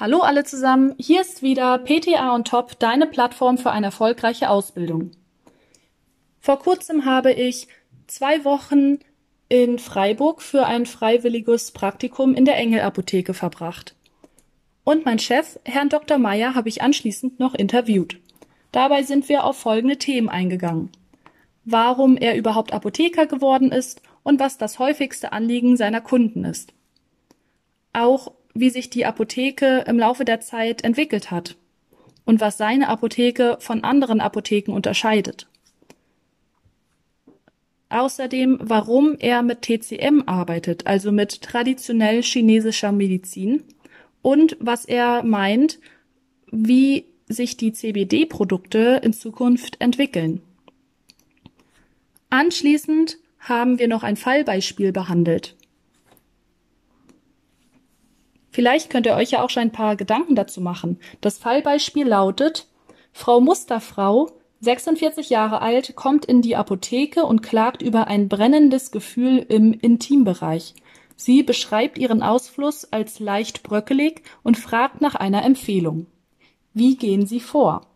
Hallo alle zusammen, hier ist wieder PTA on Top, deine Plattform für eine erfolgreiche Ausbildung. Vor kurzem habe ich zwei Wochen in Freiburg für ein freiwilliges Praktikum in der Engel-Apotheke verbracht. Und mein Chef, Herrn Dr. Meyer, habe ich anschließend noch interviewt. Dabei sind wir auf folgende Themen eingegangen. Warum er überhaupt Apotheker geworden ist und was das häufigste Anliegen seiner Kunden ist. Auch wie sich die Apotheke im Laufe der Zeit entwickelt hat und was seine Apotheke von anderen Apotheken unterscheidet. Außerdem, warum er mit TCM arbeitet, also mit traditionell chinesischer Medizin und was er meint, wie sich die CBD-Produkte in Zukunft entwickeln. Anschließend haben wir noch ein Fallbeispiel behandelt. Vielleicht könnt ihr euch ja auch schon ein paar Gedanken dazu machen. Das Fallbeispiel lautet, Frau Musterfrau, 46 Jahre alt, kommt in die Apotheke und klagt über ein brennendes Gefühl im Intimbereich. Sie beschreibt ihren Ausfluss als leicht bröckelig und fragt nach einer Empfehlung. Wie gehen Sie vor?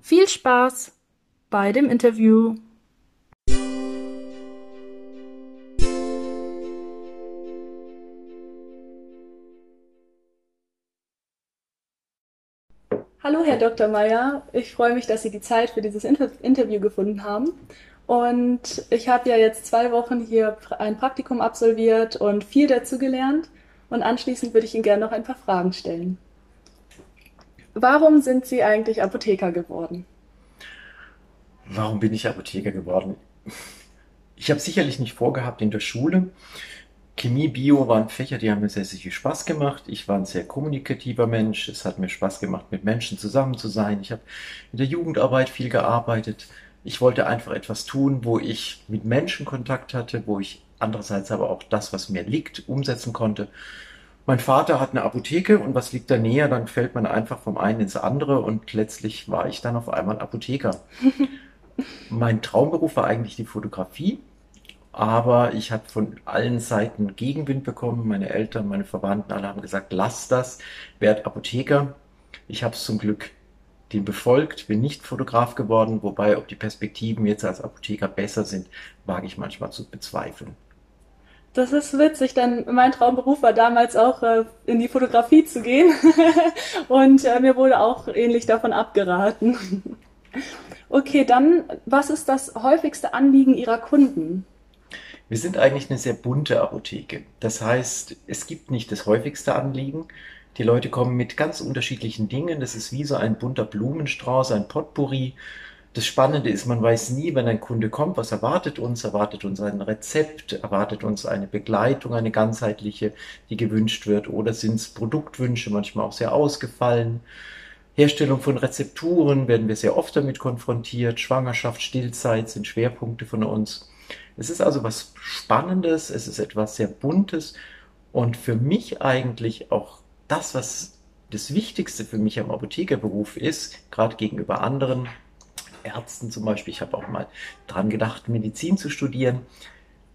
Viel Spaß bei dem Interview. Hallo, Herr Dr. Meyer. Ich freue mich, dass Sie die Zeit für dieses Inter Interview gefunden haben. Und ich habe ja jetzt zwei Wochen hier ein Praktikum absolviert und viel dazugelernt. Und anschließend würde ich Ihnen gerne noch ein paar Fragen stellen. Warum sind Sie eigentlich Apotheker geworden? Warum bin ich Apotheker geworden? Ich habe sicherlich nicht vorgehabt in der Schule. Chemie, Bio waren Fächer, die haben mir sehr, sehr viel Spaß gemacht. Ich war ein sehr kommunikativer Mensch. Es hat mir Spaß gemacht, mit Menschen zusammen zu sein. Ich habe in der Jugendarbeit viel gearbeitet. Ich wollte einfach etwas tun, wo ich mit Menschen Kontakt hatte, wo ich andererseits aber auch das, was mir liegt, umsetzen konnte. Mein Vater hat eine Apotheke und was liegt da näher, dann fällt man einfach vom einen ins andere und letztlich war ich dann auf einmal Apotheker. mein Traumberuf war eigentlich die Fotografie. Aber ich habe von allen Seiten Gegenwind bekommen. Meine Eltern, meine Verwandten, alle haben gesagt, lass das, werd Apotheker. Ich habe es zum Glück den befolgt, bin nicht Fotograf geworden, wobei ob die Perspektiven jetzt als Apotheker besser sind, wage ich manchmal zu bezweifeln. Das ist witzig, denn mein Traumberuf war damals auch äh, in die Fotografie zu gehen und äh, mir wurde auch ähnlich davon abgeraten. okay, dann, was ist das häufigste Anliegen Ihrer Kunden? Wir sind eigentlich eine sehr bunte Apotheke. Das heißt, es gibt nicht das häufigste Anliegen. Die Leute kommen mit ganz unterschiedlichen Dingen. Das ist wie so ein bunter Blumenstrauß, ein Potpourri. Das Spannende ist, man weiß nie, wenn ein Kunde kommt, was erwartet uns. Erwartet uns ein Rezept, erwartet uns eine Begleitung, eine ganzheitliche, die gewünscht wird, oder sind es Produktwünsche, manchmal auch sehr ausgefallen. Herstellung von Rezepturen werden wir sehr oft damit konfrontiert. Schwangerschaft, Stillzeit sind Schwerpunkte von uns. Es ist also was Spannendes, es ist etwas sehr Buntes und für mich eigentlich auch das, was das Wichtigste für mich am Apothekerberuf ist, gerade gegenüber anderen Ärzten zum Beispiel. Ich habe auch mal dran gedacht, Medizin zu studieren.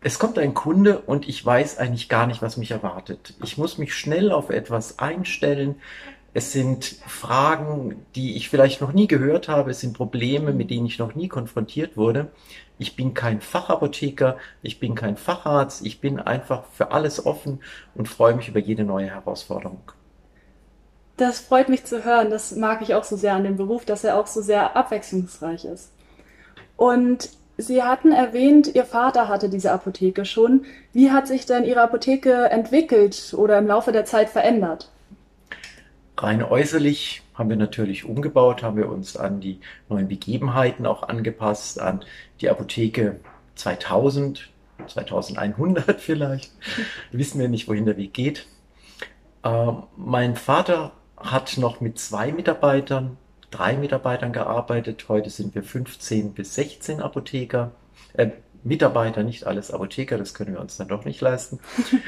Es kommt ein Kunde und ich weiß eigentlich gar nicht, was mich erwartet. Ich muss mich schnell auf etwas einstellen. Es sind Fragen, die ich vielleicht noch nie gehört habe. Es sind Probleme, mit denen ich noch nie konfrontiert wurde. Ich bin kein Fachapotheker, ich bin kein Facharzt, ich bin einfach für alles offen und freue mich über jede neue Herausforderung. Das freut mich zu hören. Das mag ich auch so sehr an dem Beruf, dass er auch so sehr abwechslungsreich ist. Und Sie hatten erwähnt, Ihr Vater hatte diese Apotheke schon. Wie hat sich denn Ihre Apotheke entwickelt oder im Laufe der Zeit verändert? Rein äußerlich haben wir natürlich umgebaut, haben wir uns an die neuen Begebenheiten auch angepasst, an die Apotheke 2000, 2100 vielleicht. Wissen wir nicht, wohin der Weg geht. Äh, mein Vater hat noch mit zwei Mitarbeitern, drei Mitarbeitern gearbeitet. Heute sind wir 15 bis 16 Apotheker. Äh, Mitarbeiter, nicht alles Apotheker, das können wir uns dann doch nicht leisten.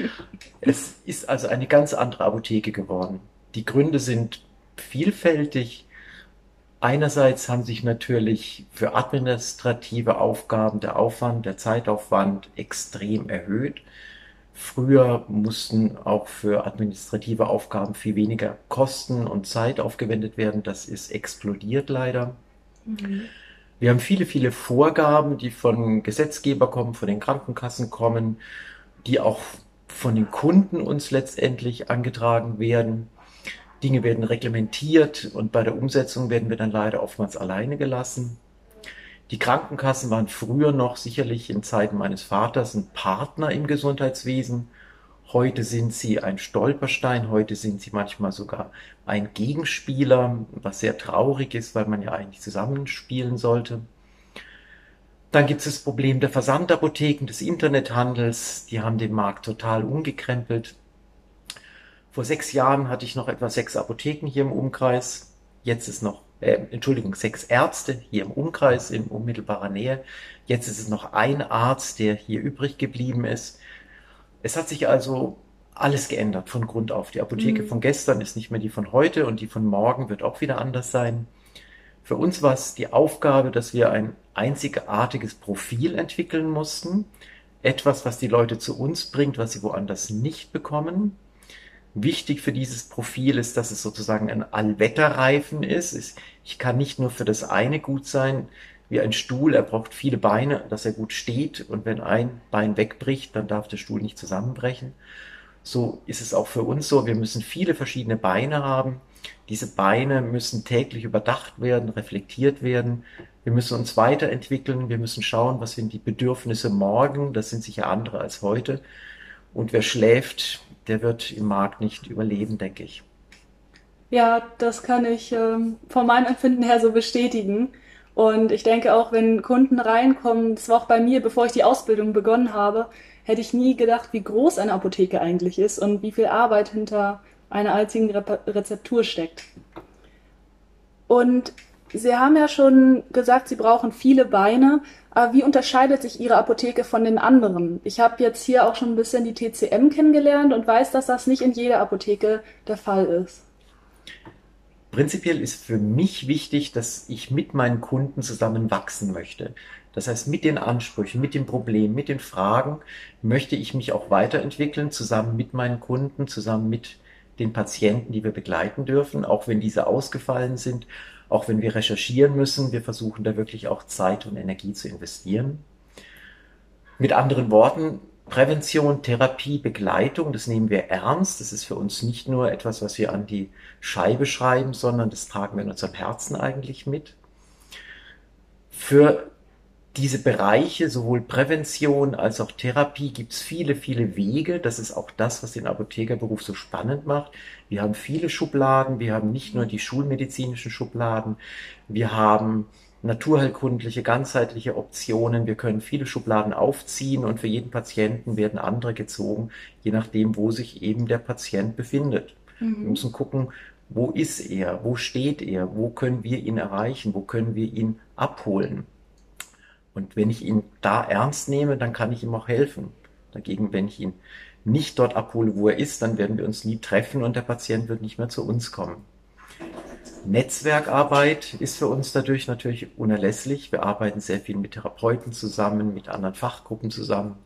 es ist also eine ganz andere Apotheke geworden. Die Gründe sind vielfältig. Einerseits haben sich natürlich für administrative Aufgaben der Aufwand, der Zeitaufwand extrem erhöht. Früher mussten auch für administrative Aufgaben viel weniger Kosten und Zeit aufgewendet werden. Das ist explodiert leider. Mhm. Wir haben viele, viele Vorgaben, die von Gesetzgeber kommen, von den Krankenkassen kommen, die auch von den Kunden uns letztendlich angetragen werden. Dinge werden reglementiert und bei der Umsetzung werden wir dann leider oftmals alleine gelassen. Die Krankenkassen waren früher noch sicherlich in Zeiten meines Vaters ein Partner im Gesundheitswesen. Heute sind sie ein Stolperstein, heute sind sie manchmal sogar ein Gegenspieler, was sehr traurig ist, weil man ja eigentlich zusammenspielen sollte. Dann gibt es das Problem der Versandapotheken, des Internethandels. Die haben den Markt total umgekrempelt. Vor sechs Jahren hatte ich noch etwa sechs Apotheken hier im Umkreis. Jetzt ist noch, äh, Entschuldigung, sechs Ärzte hier im Umkreis, in unmittelbarer Nähe. Jetzt ist es noch ein Arzt, der hier übrig geblieben ist. Es hat sich also alles geändert von Grund auf. Die Apotheke mhm. von gestern ist nicht mehr die von heute und die von morgen wird auch wieder anders sein. Für uns war es die Aufgabe, dass wir ein einzigartiges Profil entwickeln mussten. Etwas, was die Leute zu uns bringt, was sie woanders nicht bekommen. Wichtig für dieses Profil ist, dass es sozusagen ein Allwetterreifen ist. Ich kann nicht nur für das eine gut sein, wie ein Stuhl. Er braucht viele Beine, dass er gut steht. Und wenn ein Bein wegbricht, dann darf der Stuhl nicht zusammenbrechen. So ist es auch für uns so. Wir müssen viele verschiedene Beine haben diese Beine müssen täglich überdacht werden, reflektiert werden. Wir müssen uns weiterentwickeln. Wir müssen schauen, was sind die Bedürfnisse morgen. Das sind sicher andere als heute. Und wer schläft, der wird im Markt nicht überleben, denke ich. Ja, das kann ich ähm, von meinem Empfinden her so bestätigen. Und ich denke auch, wenn Kunden reinkommen, das war auch bei mir, bevor ich die Ausbildung begonnen habe, hätte ich nie gedacht, wie groß eine Apotheke eigentlich ist und wie viel Arbeit hinter einer einzigen Rezeptur steckt. Und Sie haben ja schon gesagt, Sie brauchen viele Beine. Aber wie unterscheidet sich Ihre Apotheke von den anderen? Ich habe jetzt hier auch schon ein bisschen die TCM kennengelernt und weiß, dass das nicht in jeder Apotheke der Fall ist. Prinzipiell ist für mich wichtig, dass ich mit meinen Kunden zusammen wachsen möchte. Das heißt, mit den Ansprüchen, mit den Problemen, mit den Fragen möchte ich mich auch weiterentwickeln, zusammen mit meinen Kunden, zusammen mit den Patienten, die wir begleiten dürfen, auch wenn diese ausgefallen sind, auch wenn wir recherchieren müssen. Wir versuchen da wirklich auch Zeit und Energie zu investieren. Mit anderen Worten, Prävention, Therapie, Begleitung, das nehmen wir ernst. Das ist für uns nicht nur etwas, was wir an die Scheibe schreiben, sondern das tragen wir in unserem Herzen eigentlich mit. Für diese Bereiche, sowohl Prävention als auch Therapie, gibt es viele, viele Wege. Das ist auch das, was den Apothekerberuf so spannend macht. Wir haben viele Schubladen. Wir haben nicht nur die schulmedizinischen Schubladen. Wir haben naturheilkundliche, ganzheitliche Optionen. Wir können viele Schubladen aufziehen und für jeden Patienten werden andere gezogen, je nachdem, wo sich eben der Patient befindet. Mhm. Wir müssen gucken, wo ist er? Wo steht er? Wo können wir ihn erreichen? Wo können wir ihn abholen? Und wenn ich ihn da ernst nehme, dann kann ich ihm auch helfen. Dagegen, wenn ich ihn nicht dort abhole, wo er ist, dann werden wir uns nie treffen und der Patient wird nicht mehr zu uns kommen. Netzwerkarbeit ist für uns dadurch natürlich unerlässlich. Wir arbeiten sehr viel mit Therapeuten zusammen, mit anderen Fachgruppen zusammen.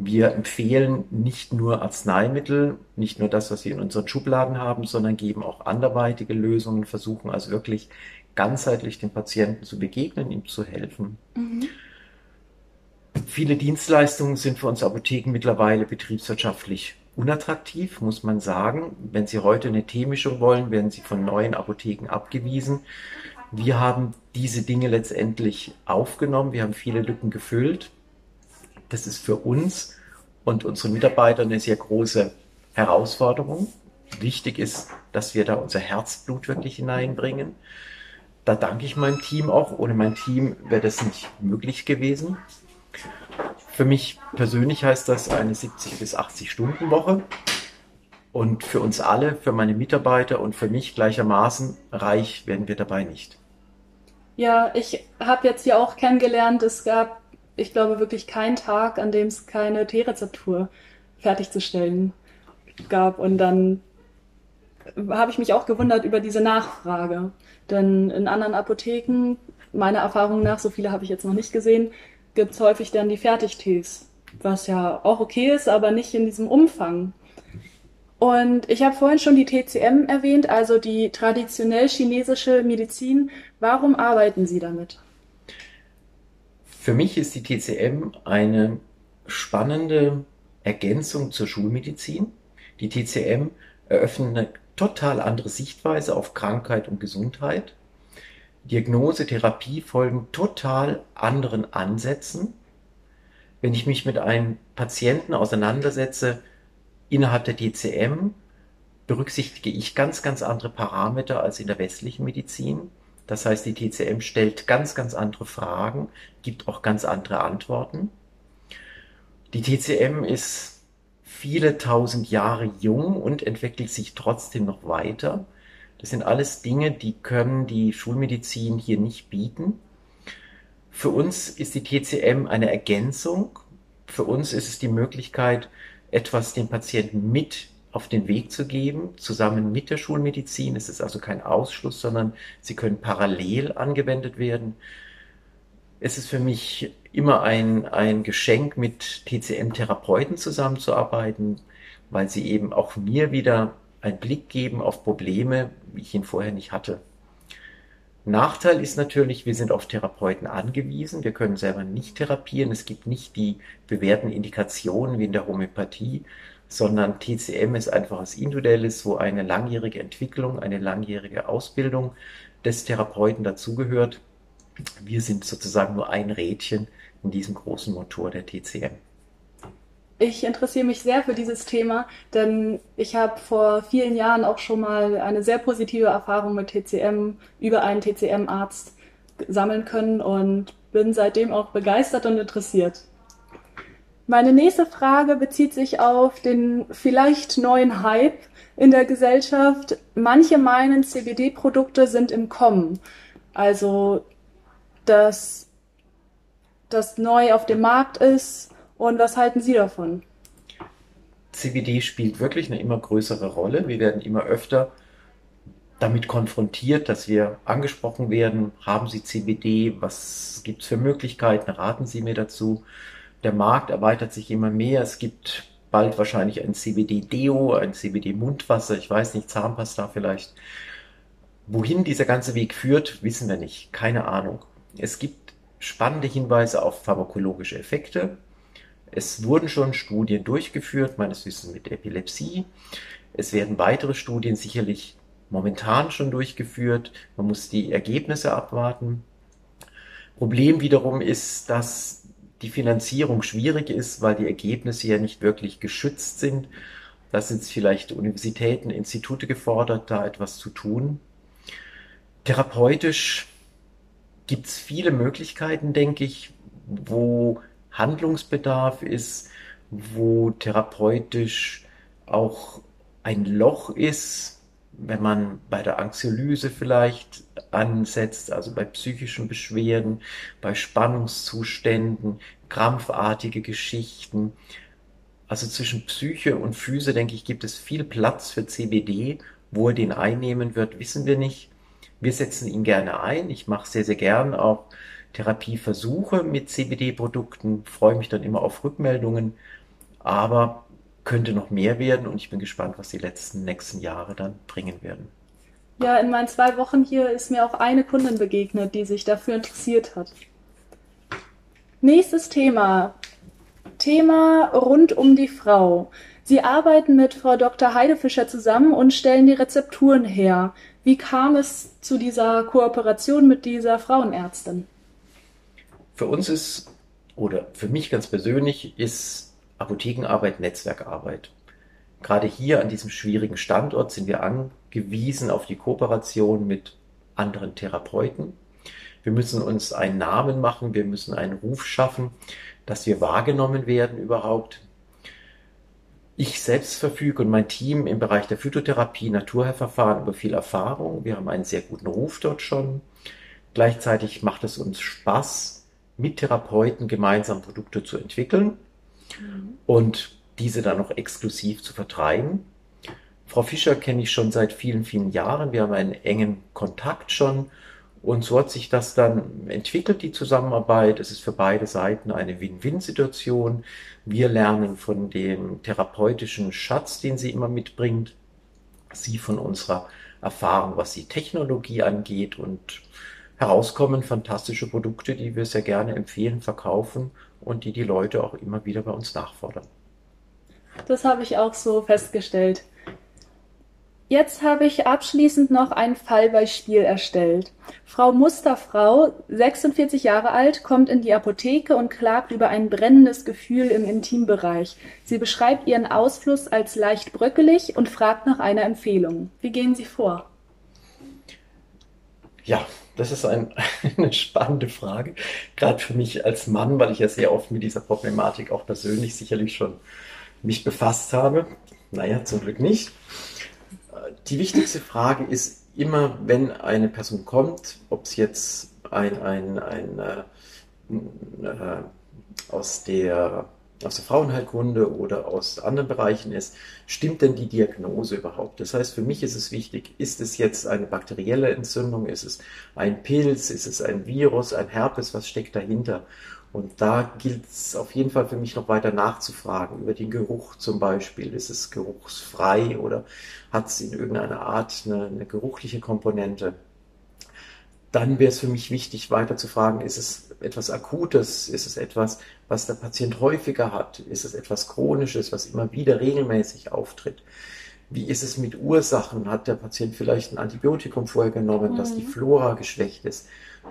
Wir empfehlen nicht nur Arzneimittel, nicht nur das, was wir in unseren Schubladen haben, sondern geben auch anderweitige Lösungen, versuchen also wirklich ganzheitlich dem Patienten zu begegnen, ihm zu helfen. Mhm. Viele Dienstleistungen sind für uns Apotheken mittlerweile betriebswirtschaftlich unattraktiv, muss man sagen. Wenn Sie heute eine Teemischung wollen, werden Sie von neuen Apotheken abgewiesen. Wir haben diese Dinge letztendlich aufgenommen. Wir haben viele Lücken gefüllt. Das ist für uns und unsere Mitarbeiter eine sehr große Herausforderung. Wichtig ist, dass wir da unser Herzblut wirklich hineinbringen da danke ich meinem Team auch. Ohne mein Team wäre das nicht möglich gewesen. Für mich persönlich heißt das eine 70 bis 80 Stunden Woche. Und für uns alle, für meine Mitarbeiter und für mich gleichermaßen reich werden wir dabei nicht. Ja, ich habe jetzt hier auch kennengelernt, es gab, ich glaube, wirklich keinen Tag, an dem es keine T-Rezeptur fertigzustellen gab. Und dann habe ich mich auch gewundert über diese Nachfrage. Denn in anderen Apotheken, meiner Erfahrung nach, so viele habe ich jetzt noch nicht gesehen, gibt es häufig dann die Fertigtees was ja auch okay ist, aber nicht in diesem Umfang. Und ich habe vorhin schon die TCM erwähnt, also die traditionell chinesische Medizin. Warum arbeiten Sie damit? Für mich ist die TCM eine spannende Ergänzung zur Schulmedizin. Die TCM eröffnet total andere Sichtweise auf Krankheit und Gesundheit. Diagnose, Therapie folgen total anderen Ansätzen. Wenn ich mich mit einem Patienten auseinandersetze, innerhalb der DCM berücksichtige ich ganz, ganz andere Parameter als in der westlichen Medizin. Das heißt, die TCM stellt ganz, ganz andere Fragen, gibt auch ganz andere Antworten. Die TCM ist viele tausend Jahre jung und entwickelt sich trotzdem noch weiter. Das sind alles Dinge, die können die Schulmedizin hier nicht bieten. Für uns ist die TCM eine Ergänzung. Für uns ist es die Möglichkeit, etwas dem Patienten mit auf den Weg zu geben, zusammen mit der Schulmedizin. Es ist also kein Ausschluss, sondern sie können parallel angewendet werden. Es ist für mich immer ein, ein Geschenk, mit TCM-Therapeuten zusammenzuarbeiten, weil sie eben auch mir wieder einen Blick geben auf Probleme, wie ich ihn vorher nicht hatte. Nachteil ist natürlich, wir sind auf Therapeuten angewiesen. Wir können selber nicht therapieren. Es gibt nicht die bewährten Indikationen wie in der Homöopathie, sondern TCM ist einfach was Individuelles, wo eine langjährige Entwicklung, eine langjährige Ausbildung des Therapeuten dazugehört. Wir sind sozusagen nur ein Rädchen in diesem großen Motor der TCM. Ich interessiere mich sehr für dieses Thema, denn ich habe vor vielen Jahren auch schon mal eine sehr positive Erfahrung mit TCM über einen TCM-Arzt sammeln können und bin seitdem auch begeistert und interessiert. Meine nächste Frage bezieht sich auf den vielleicht neuen Hype in der Gesellschaft. Manche meinen, CBD-Produkte sind im Kommen. Also, dass das neu auf dem Markt ist und was halten Sie davon? CBD spielt wirklich eine immer größere Rolle. Wir werden immer öfter damit konfrontiert, dass wir angesprochen werden, haben Sie CBD, was gibt es für Möglichkeiten, raten Sie mir dazu. Der Markt erweitert sich immer mehr, es gibt bald wahrscheinlich ein CBD-Deo, ein CBD-Mundwasser, ich weiß nicht, Zahnpasta vielleicht. Wohin dieser ganze Weg führt, wissen wir nicht, keine Ahnung. Es gibt spannende Hinweise auf pharmakologische Effekte, es wurden schon Studien durchgeführt, meines Wissens mit Epilepsie. Es werden weitere Studien sicherlich momentan schon durchgeführt. Man muss die Ergebnisse abwarten. Problem wiederum ist, dass die Finanzierung schwierig ist, weil die Ergebnisse ja nicht wirklich geschützt sind. Da sind vielleicht Universitäten, Institute gefordert, da etwas zu tun. Therapeutisch gibt es viele Möglichkeiten, denke ich, wo Handlungsbedarf ist, wo therapeutisch auch ein Loch ist, wenn man bei der Anxiolyse vielleicht ansetzt, also bei psychischen Beschwerden, bei Spannungszuständen, krampfartige Geschichten. Also zwischen Psyche und Füße, denke ich, gibt es viel Platz für CBD. Wo er den einnehmen wird, wissen wir nicht. Wir setzen ihn gerne ein. Ich mache sehr, sehr gern auch Therapieversuche mit CBD-Produkten, freue mich dann immer auf Rückmeldungen, aber könnte noch mehr werden und ich bin gespannt, was die letzten nächsten Jahre dann bringen werden. Ja, in meinen zwei Wochen hier ist mir auch eine Kundin begegnet, die sich dafür interessiert hat. Nächstes Thema. Thema rund um die Frau. Sie arbeiten mit Frau Dr. Heidefischer zusammen und stellen die Rezepturen her. Wie kam es zu dieser Kooperation mit dieser Frauenärztin? Für uns ist, oder für mich ganz persönlich, ist Apothekenarbeit Netzwerkarbeit. Gerade hier an diesem schwierigen Standort sind wir angewiesen auf die Kooperation mit anderen Therapeuten. Wir müssen uns einen Namen machen, wir müssen einen Ruf schaffen, dass wir wahrgenommen werden überhaupt. Ich selbst verfüge und mein Team im Bereich der Phytotherapie, Naturheilverfahren über viel Erfahrung. Wir haben einen sehr guten Ruf dort schon. Gleichzeitig macht es uns Spaß, mit Therapeuten gemeinsam Produkte zu entwickeln mhm. und diese dann noch exklusiv zu vertreiben. Frau Fischer kenne ich schon seit vielen, vielen Jahren. Wir haben einen engen Kontakt schon Und so hat sich das dann entwickelt, die Zusammenarbeit. Es ist für beide Seiten eine Win-Win-Situation. Wir lernen von dem therapeutischen Schatz, den sie immer mitbringt. Sie von unserer Erfahrung, was die Technologie angeht. Und herauskommen fantastische Produkte, die wir sehr gerne empfehlen, verkaufen und die die Leute auch immer wieder bei uns nachfordern. Das habe ich auch so festgestellt. Jetzt habe ich abschließend noch ein Fallbeispiel erstellt. Frau Musterfrau, 46 Jahre alt, kommt in die Apotheke und klagt über ein brennendes Gefühl im Intimbereich. Sie beschreibt ihren Ausfluss als leicht bröckelig und fragt nach einer Empfehlung. Wie gehen Sie vor? Ja, das ist ein, eine spannende Frage, gerade für mich als Mann, weil ich ja sehr oft mit dieser Problematik auch persönlich sicherlich schon mich befasst habe. Naja, zum Glück nicht. Die wichtigste Frage ist immer, wenn eine Person kommt, ob es jetzt ein, ein, ein äh, äh, aus der aus der Frauenheilkunde oder aus anderen Bereichen ist, stimmt denn die Diagnose überhaupt? Das heißt, für mich ist es wichtig, ist es jetzt eine bakterielle Entzündung, ist es ein Pilz, ist es ein Virus, ein Herpes, was steckt dahinter? Und da gilt es auf jeden Fall für mich noch weiter nachzufragen, über den Geruch zum Beispiel. Ist es geruchsfrei oder hat es in irgendeiner Art eine, eine geruchliche Komponente? Dann wäre es für mich wichtig, weiter zu fragen, ist es etwas Akutes? Ist es etwas, was der Patient häufiger hat? Ist es etwas Chronisches, was immer wieder regelmäßig auftritt? Wie ist es mit Ursachen? Hat der Patient vielleicht ein Antibiotikum vorher genommen, mhm. dass die. Flora geschwächt ist?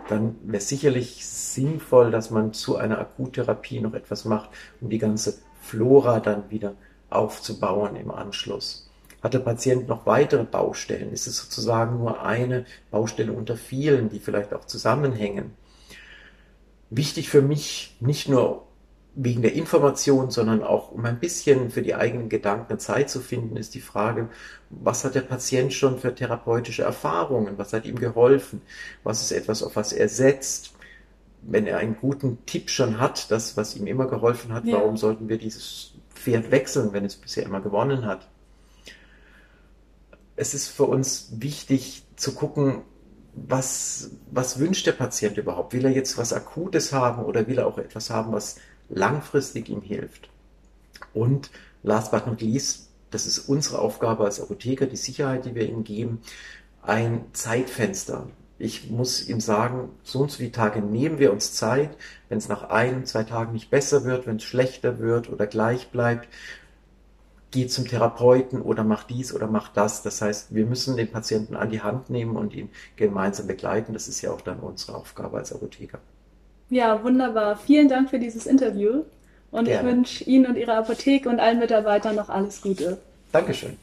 Dann wäre sicherlich sinnvoll, dass man zu einer Akuttherapie noch etwas macht, um die ganze Flora dann wieder aufzubauen im Anschluss. Hat der Patient noch weitere Baustellen? Ist es sozusagen nur eine Baustelle unter vielen, die vielleicht auch zusammenhängen? Wichtig für mich, nicht nur wegen der Information, sondern auch um ein bisschen für die eigenen Gedanken Zeit zu finden, ist die Frage, was hat der Patient schon für therapeutische Erfahrungen? Was hat ihm geholfen? Was ist etwas, auf was er setzt? Wenn er einen guten Tipp schon hat, das, was ihm immer geholfen hat, ja. warum sollten wir dieses Pferd wechseln, wenn es bisher immer gewonnen hat? Es ist für uns wichtig zu gucken, was, was wünscht der Patient überhaupt? Will er jetzt was Akutes haben oder will er auch etwas haben, was langfristig ihm hilft. Und last but not least, das ist unsere Aufgabe als Apotheker, die Sicherheit, die wir ihm geben, ein Zeitfenster. Ich muss ihm sagen, so und so viele Tage nehmen wir uns Zeit. Wenn es nach ein, zwei Tagen nicht besser wird, wenn es schlechter wird oder gleich bleibt, geh zum Therapeuten oder mach dies oder mach das. Das heißt, wir müssen den Patienten an die Hand nehmen und ihn gemeinsam begleiten. Das ist ja auch dann unsere Aufgabe als Apotheker. Ja, wunderbar. Vielen Dank für dieses Interview. Und Gerne. ich wünsche Ihnen und Ihrer Apotheke und allen Mitarbeitern noch alles Gute. Dankeschön.